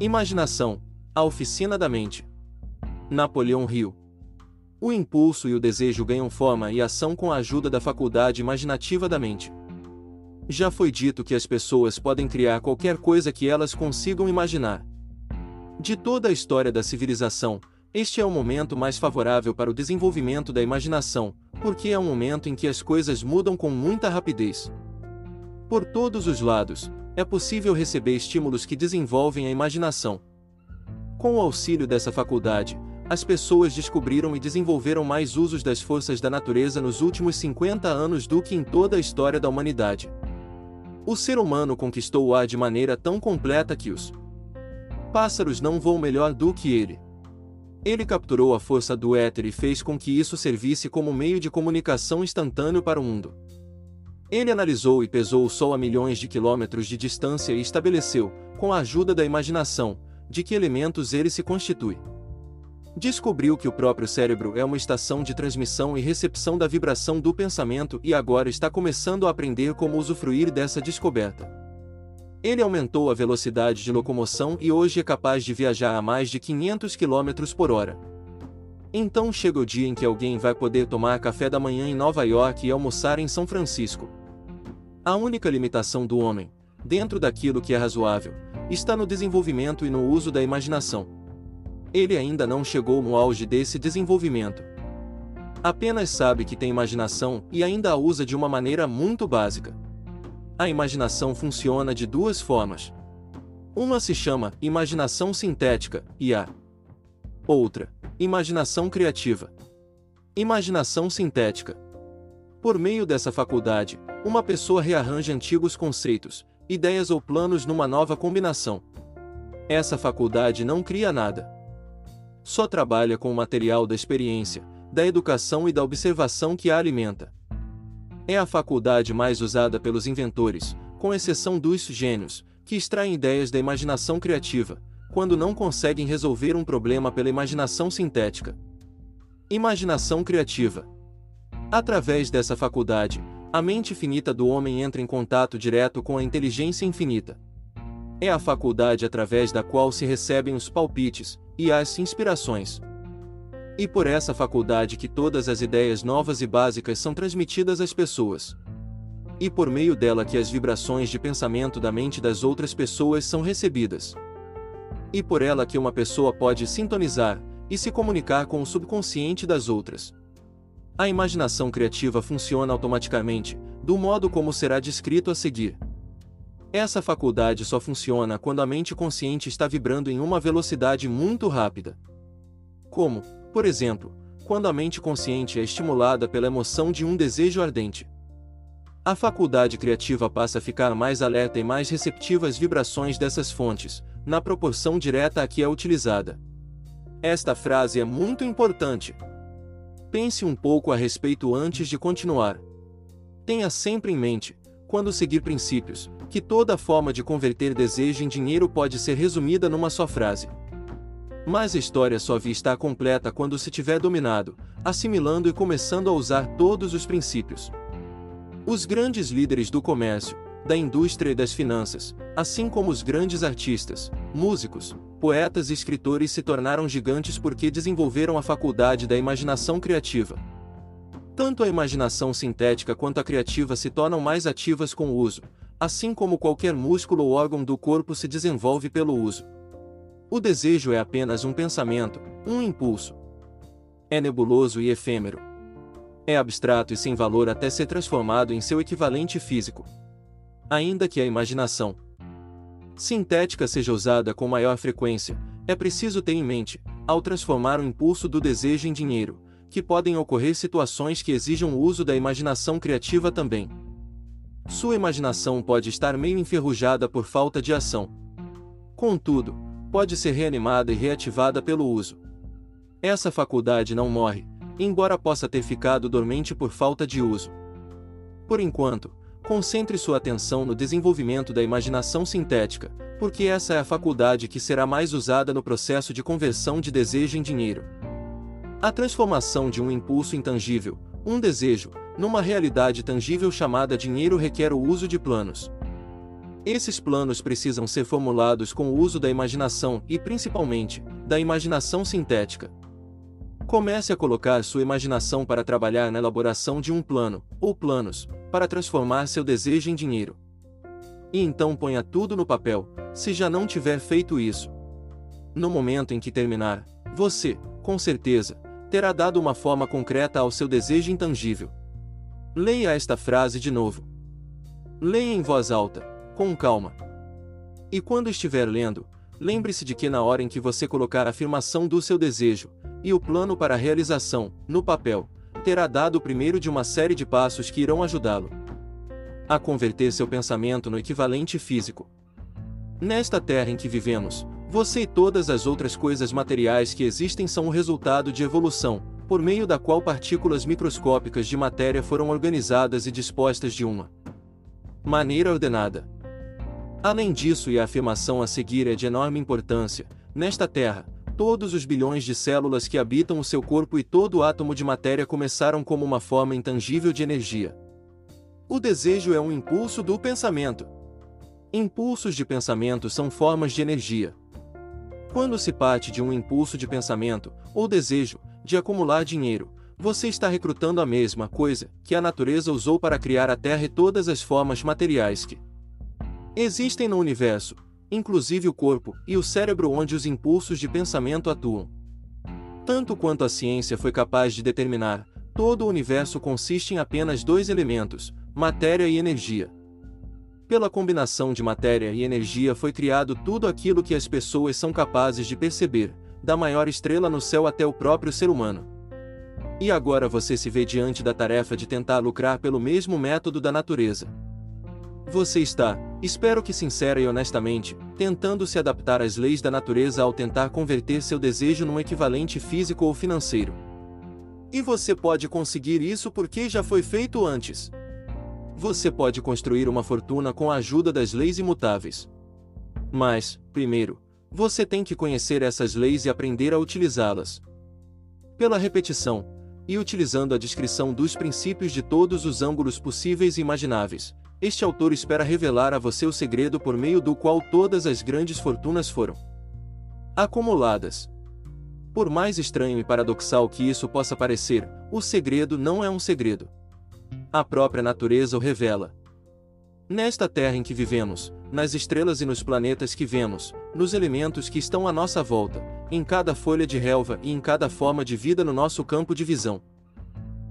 Imaginação, a oficina da mente. Napoleão Hill. O impulso e o desejo ganham forma e ação com a ajuda da faculdade imaginativa da mente. Já foi dito que as pessoas podem criar qualquer coisa que elas consigam imaginar. De toda a história da civilização, este é o momento mais favorável para o desenvolvimento da imaginação, porque é um momento em que as coisas mudam com muita rapidez. Por todos os lados, é possível receber estímulos que desenvolvem a imaginação. Com o auxílio dessa faculdade, as pessoas descobriram e desenvolveram mais usos das forças da natureza nos últimos 50 anos do que em toda a história da humanidade. O ser humano conquistou o ar de maneira tão completa que os pássaros não voam melhor do que ele. Ele capturou a força do éter e fez com que isso servisse como meio de comunicação instantâneo para o mundo. Ele analisou e pesou o Sol a milhões de quilômetros de distância e estabeleceu, com a ajuda da imaginação, de que elementos ele se constitui. Descobriu que o próprio cérebro é uma estação de transmissão e recepção da vibração do pensamento e agora está começando a aprender como usufruir dessa descoberta. Ele aumentou a velocidade de locomoção e hoje é capaz de viajar a mais de 500 km por hora. Então chega o dia em que alguém vai poder tomar café da manhã em Nova York e almoçar em São Francisco. A única limitação do homem, dentro daquilo que é razoável, está no desenvolvimento e no uso da imaginação. Ele ainda não chegou no auge desse desenvolvimento. Apenas sabe que tem imaginação e ainda a usa de uma maneira muito básica. A imaginação funciona de duas formas. Uma se chama imaginação sintética e a outra, imaginação criativa. Imaginação sintética. Por meio dessa faculdade, uma pessoa rearranja antigos conceitos, ideias ou planos numa nova combinação. Essa faculdade não cria nada. Só trabalha com o material da experiência, da educação e da observação que a alimenta. É a faculdade mais usada pelos inventores, com exceção dos gênios, que extraem ideias da imaginação criativa, quando não conseguem resolver um problema pela imaginação sintética. Imaginação criativa. Através dessa faculdade, a mente finita do homem entra em contato direto com a inteligência infinita. É a faculdade através da qual se recebem os palpites e as inspirações, e por essa faculdade que todas as ideias novas e básicas são transmitidas às pessoas. E por meio dela que as vibrações de pensamento da mente das outras pessoas são recebidas. E por ela que uma pessoa pode sintonizar e se comunicar com o subconsciente das outras. A imaginação criativa funciona automaticamente, do modo como será descrito a seguir. Essa faculdade só funciona quando a mente consciente está vibrando em uma velocidade muito rápida. Como, por exemplo, quando a mente consciente é estimulada pela emoção de um desejo ardente. A faculdade criativa passa a ficar mais alerta e mais receptiva às vibrações dessas fontes, na proporção direta a que é utilizada. Esta frase é muito importante. Pense um pouco a respeito antes de continuar. Tenha sempre em mente, quando seguir princípios, que toda forma de converter desejo em dinheiro pode ser resumida numa só frase. Mas a história só está completa quando se tiver dominado, assimilando e começando a usar todos os princípios. Os grandes líderes do comércio, da indústria e das finanças, assim como os grandes artistas, músicos, poetas e escritores se tornaram gigantes porque desenvolveram a faculdade da imaginação criativa. Tanto a imaginação sintética quanto a criativa se tornam mais ativas com o uso, assim como qualquer músculo ou órgão do corpo se desenvolve pelo uso. O desejo é apenas um pensamento, um impulso. É nebuloso e efêmero. É abstrato e sem valor até ser transformado em seu equivalente físico. Ainda que a imaginação sintética seja usada com maior frequência, é preciso ter em mente, ao transformar o impulso do desejo em dinheiro, que podem ocorrer situações que exijam o uso da imaginação criativa também. Sua imaginação pode estar meio enferrujada por falta de ação. Contudo, pode ser reanimada e reativada pelo uso. Essa faculdade não morre, embora possa ter ficado dormente por falta de uso. Por enquanto, concentre sua atenção no desenvolvimento da imaginação sintética, porque essa é a faculdade que será mais usada no processo de conversão de desejo em dinheiro. A transformação de um impulso intangível, um desejo, numa realidade tangível chamada dinheiro requer o uso de planos. Esses planos precisam ser formulados com o uso da imaginação e, principalmente, da imaginação sintética. Comece a colocar sua imaginação para trabalhar na elaboração de um plano, ou planos, para transformar seu desejo em dinheiro. E então ponha tudo no papel, se já não tiver feito isso. No momento em que terminar, você, com certeza, terá dado uma forma concreta ao seu desejo intangível. Leia esta frase de novo. Leia em voz alta com calma. E quando estiver lendo, lembre-se de que na hora em que você colocar a afirmação do seu desejo e o plano para a realização no papel, terá dado o primeiro de uma série de passos que irão ajudá-lo a converter seu pensamento no equivalente físico. Nesta terra em que vivemos, você e todas as outras coisas materiais que existem são o resultado de evolução, por meio da qual partículas microscópicas de matéria foram organizadas e dispostas de uma maneira ordenada. Além disso, e a afirmação a seguir é de enorme importância, nesta Terra, todos os bilhões de células que habitam o seu corpo e todo átomo de matéria começaram como uma forma intangível de energia. O desejo é um impulso do pensamento. Impulsos de pensamento são formas de energia. Quando se parte de um impulso de pensamento, ou desejo, de acumular dinheiro, você está recrutando a mesma coisa que a natureza usou para criar a Terra e todas as formas materiais que Existem no universo, inclusive o corpo e o cérebro onde os impulsos de pensamento atuam. Tanto quanto a ciência foi capaz de determinar, todo o universo consiste em apenas dois elementos, matéria e energia. Pela combinação de matéria e energia foi criado tudo aquilo que as pessoas são capazes de perceber, da maior estrela no céu até o próprio ser humano. E agora você se vê diante da tarefa de tentar lucrar pelo mesmo método da natureza. Você está, espero que sincera e honestamente, tentando se adaptar às leis da natureza ao tentar converter seu desejo num equivalente físico ou financeiro. E você pode conseguir isso porque já foi feito antes. Você pode construir uma fortuna com a ajuda das leis imutáveis. Mas, primeiro, você tem que conhecer essas leis e aprender a utilizá-las. Pela repetição, e utilizando a descrição dos princípios de todos os ângulos possíveis e imagináveis, este autor espera revelar a você o segredo por meio do qual todas as grandes fortunas foram acumuladas. Por mais estranho e paradoxal que isso possa parecer, o segredo não é um segredo. A própria natureza o revela. Nesta terra em que vivemos, nas estrelas e nos planetas que vemos, nos elementos que estão à nossa volta, em cada folha de relva e em cada forma de vida no nosso campo de visão.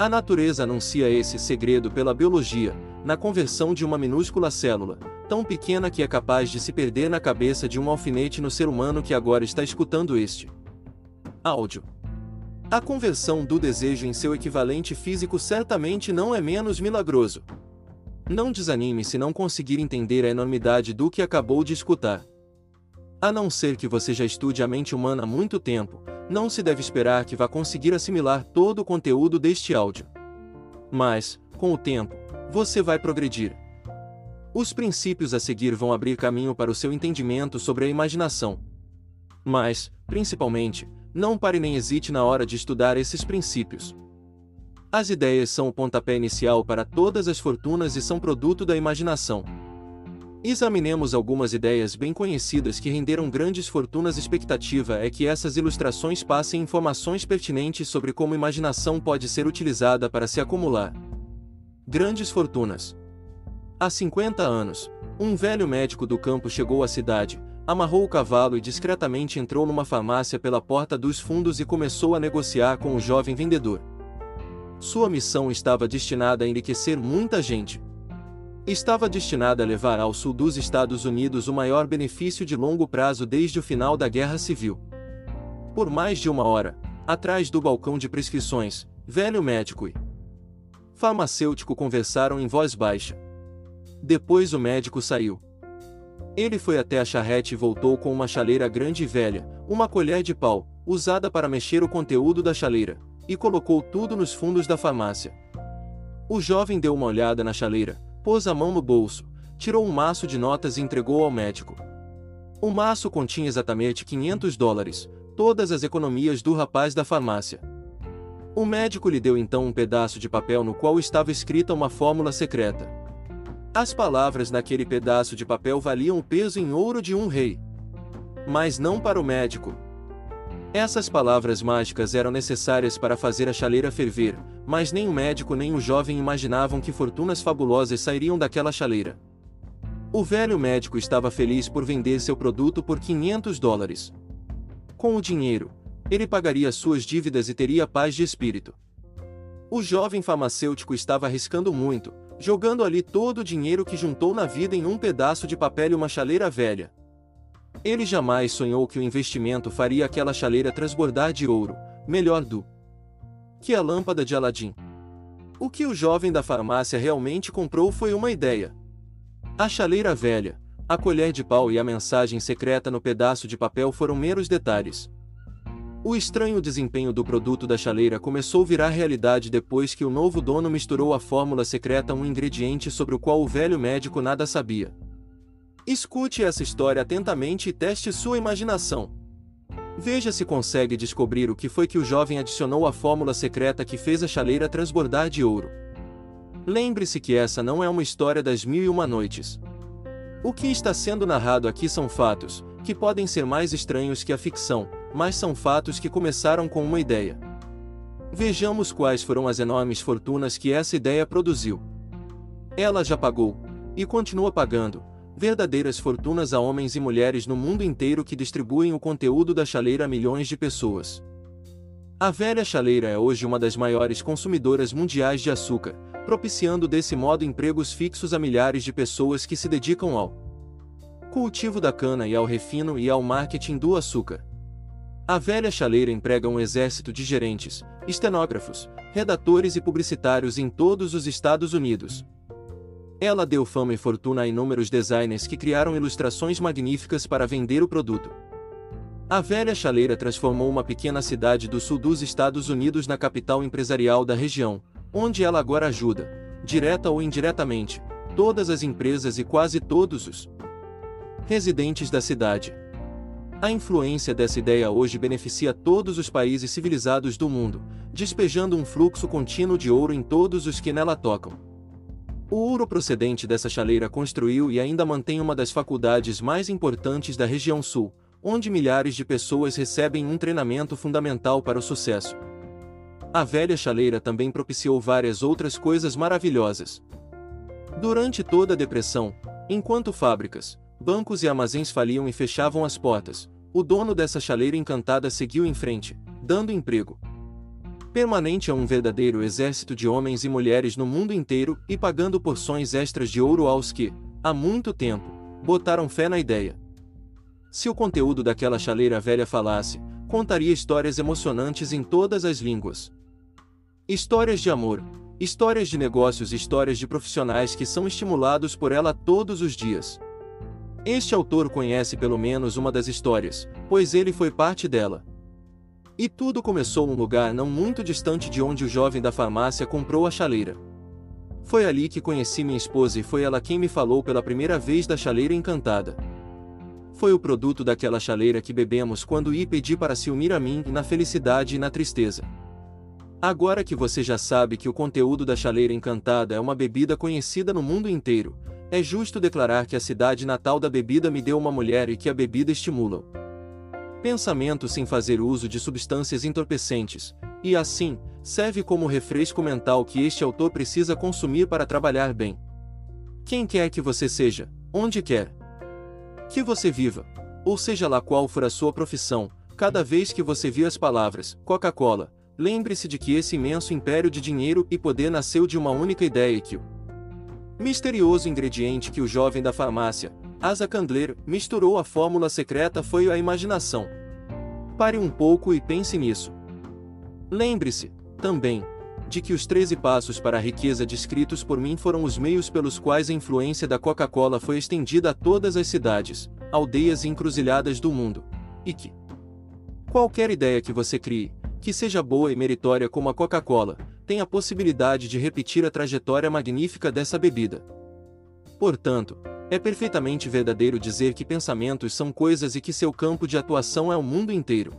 A natureza anuncia esse segredo pela biologia, na conversão de uma minúscula célula, tão pequena que é capaz de se perder na cabeça de um alfinete no ser humano que agora está escutando este áudio. A conversão do desejo em seu equivalente físico certamente não é menos milagroso. Não desanime se não conseguir entender a enormidade do que acabou de escutar. A não ser que você já estude a mente humana há muito tempo, não se deve esperar que vá conseguir assimilar todo o conteúdo deste áudio. Mas, com o tempo, você vai progredir. Os princípios a seguir vão abrir caminho para o seu entendimento sobre a imaginação. Mas, principalmente, não pare nem hesite na hora de estudar esses princípios. As ideias são o pontapé inicial para todas as fortunas e são produto da imaginação. Examinemos algumas ideias bem conhecidas que renderam grandes fortunas. Expectativa é que essas ilustrações passem informações pertinentes sobre como imaginação pode ser utilizada para se acumular grandes fortunas. Há 50 anos, um velho médico do campo chegou à cidade, amarrou o cavalo e discretamente entrou numa farmácia pela porta dos fundos e começou a negociar com o jovem vendedor. Sua missão estava destinada a enriquecer muita gente. Estava destinada a levar ao sul dos Estados Unidos o maior benefício de longo prazo desde o final da Guerra Civil. Por mais de uma hora, atrás do balcão de prescrições, velho médico e farmacêutico conversaram em voz baixa. Depois o médico saiu. Ele foi até a charrete e voltou com uma chaleira grande e velha, uma colher de pau, usada para mexer o conteúdo da chaleira, e colocou tudo nos fundos da farmácia. O jovem deu uma olhada na chaleira, pôs a mão no bolso, tirou um maço de notas e entregou ao médico. O maço continha exatamente 500 dólares, todas as economias do rapaz da farmácia. O médico lhe deu então um pedaço de papel no qual estava escrita uma fórmula secreta. As palavras naquele pedaço de papel valiam o peso em ouro de um rei. Mas não para o médico. Essas palavras mágicas eram necessárias para fazer a chaleira ferver, mas nem o médico nem o jovem imaginavam que fortunas fabulosas sairiam daquela chaleira. O velho médico estava feliz por vender seu produto por 500 dólares. Com o dinheiro, ele pagaria suas dívidas e teria paz de espírito. O jovem farmacêutico estava arriscando muito, jogando ali todo o dinheiro que juntou na vida em um pedaço de papel e uma chaleira velha. Ele jamais sonhou que o investimento faria aquela chaleira transbordar de ouro, melhor do que a lâmpada de Aladim. O que o jovem da farmácia realmente comprou foi uma ideia. A chaleira velha, a colher de pau e a mensagem secreta no pedaço de papel foram meros detalhes. O estranho desempenho do produto da chaleira começou a virar realidade depois que o novo dono misturou a fórmula secreta um ingrediente sobre o qual o velho médico nada sabia. Escute essa história atentamente e teste sua imaginação. Veja se consegue descobrir o que foi que o jovem adicionou à fórmula secreta que fez a chaleira transbordar de ouro. Lembre-se que essa não é uma história das mil e uma noites. O que está sendo narrado aqui são fatos, que podem ser mais estranhos que a ficção, mas são fatos que começaram com uma ideia. Vejamos quais foram as enormes fortunas que essa ideia produziu. Ela já pagou, e continua pagando, verdadeiras fortunas a homens e mulheres no mundo inteiro que distribuem o conteúdo da chaleira a milhões de pessoas. A velha chaleira é hoje uma das maiores consumidoras mundiais de açúcar, propiciando desse modo empregos fixos a milhares de pessoas que se dedicam ao cultivo da cana e ao refino e ao marketing do açúcar. A velha chaleira emprega um exército de gerentes, estenógrafos, redatores e publicitários em todos os Estados Unidos, ela deu fama e fortuna a inúmeros designers que criaram ilustrações magníficas para vender o produto. A velha chaleira transformou uma pequena cidade do sul dos Estados Unidos na capital empresarial da região, onde ela agora ajuda, direta ou indiretamente, todas as empresas e quase todos os residentes da cidade. A influência dessa ideia hoje beneficia todos os países civilizados do mundo, despejando um fluxo contínuo de ouro em todos os que nela tocam. O ouro procedente dessa chaleira construiu e ainda mantém uma das faculdades mais importantes da região sul, onde milhares de pessoas recebem um treinamento fundamental para o sucesso. A velha chaleira também propiciou várias outras coisas maravilhosas. Durante toda a depressão, enquanto fábricas, bancos e armazéns faliam e fechavam as portas, o dono dessa chaleira encantada seguiu em frente, dando emprego, permanente a um verdadeiro exército de homens e mulheres no mundo inteiro e pagando porções extras de ouro aos que, há muito tempo, botaram fé na ideia. Se o conteúdo daquela chaleira velha falasse, contaria histórias emocionantes em todas as línguas. Histórias de amor, histórias de negócios histórias de profissionais que são estimulados por ela todos os dias. Este autor conhece pelo menos uma das histórias, pois ele foi parte dela. E tudo começou num lugar não muito distante de onde o jovem da farmácia comprou a chaleira. Foi ali que conheci minha esposa e foi ela quem me falou pela primeira vez da chaleira encantada. Foi o produto daquela chaleira que bebemos quando ia pedir para se unir a mim na felicidade e na tristeza. Agora que você já sabe que o conteúdo da chaleira encantada é uma bebida conhecida no mundo inteiro, é justo declarar que a cidade natal da bebida me deu uma mulher e que a bebida estimula. Pensamento sem fazer uso de substâncias entorpecentes, e assim, serve como refresco mental que este autor precisa consumir para trabalhar bem. Quem quer que você seja, onde quer? Que você viva, ou seja lá qual for a sua profissão, cada vez que você vir as palavras Coca-Cola, lembre-se de que esse imenso império de dinheiro e poder nasceu de uma única ideia e que o misterioso ingrediente que o jovem da farmácia, Asa Candler, misturou a fórmula secreta foi a imaginação. Pare um pouco e pense nisso. Lembre-se, também, de que os 13 passos para a riqueza descritos por mim foram os meios pelos quais a influência da Coca-Cola foi estendida a todas as cidades, aldeias e encruzilhadas do mundo, e que qualquer ideia que você crie, que seja boa e meritória como a Coca-Cola, tem a possibilidade de repetir a trajetória magnífica dessa bebida. Portanto, é perfeitamente verdadeiro dizer que pensamentos são coisas e que seu campo de atuação é o mundo inteiro.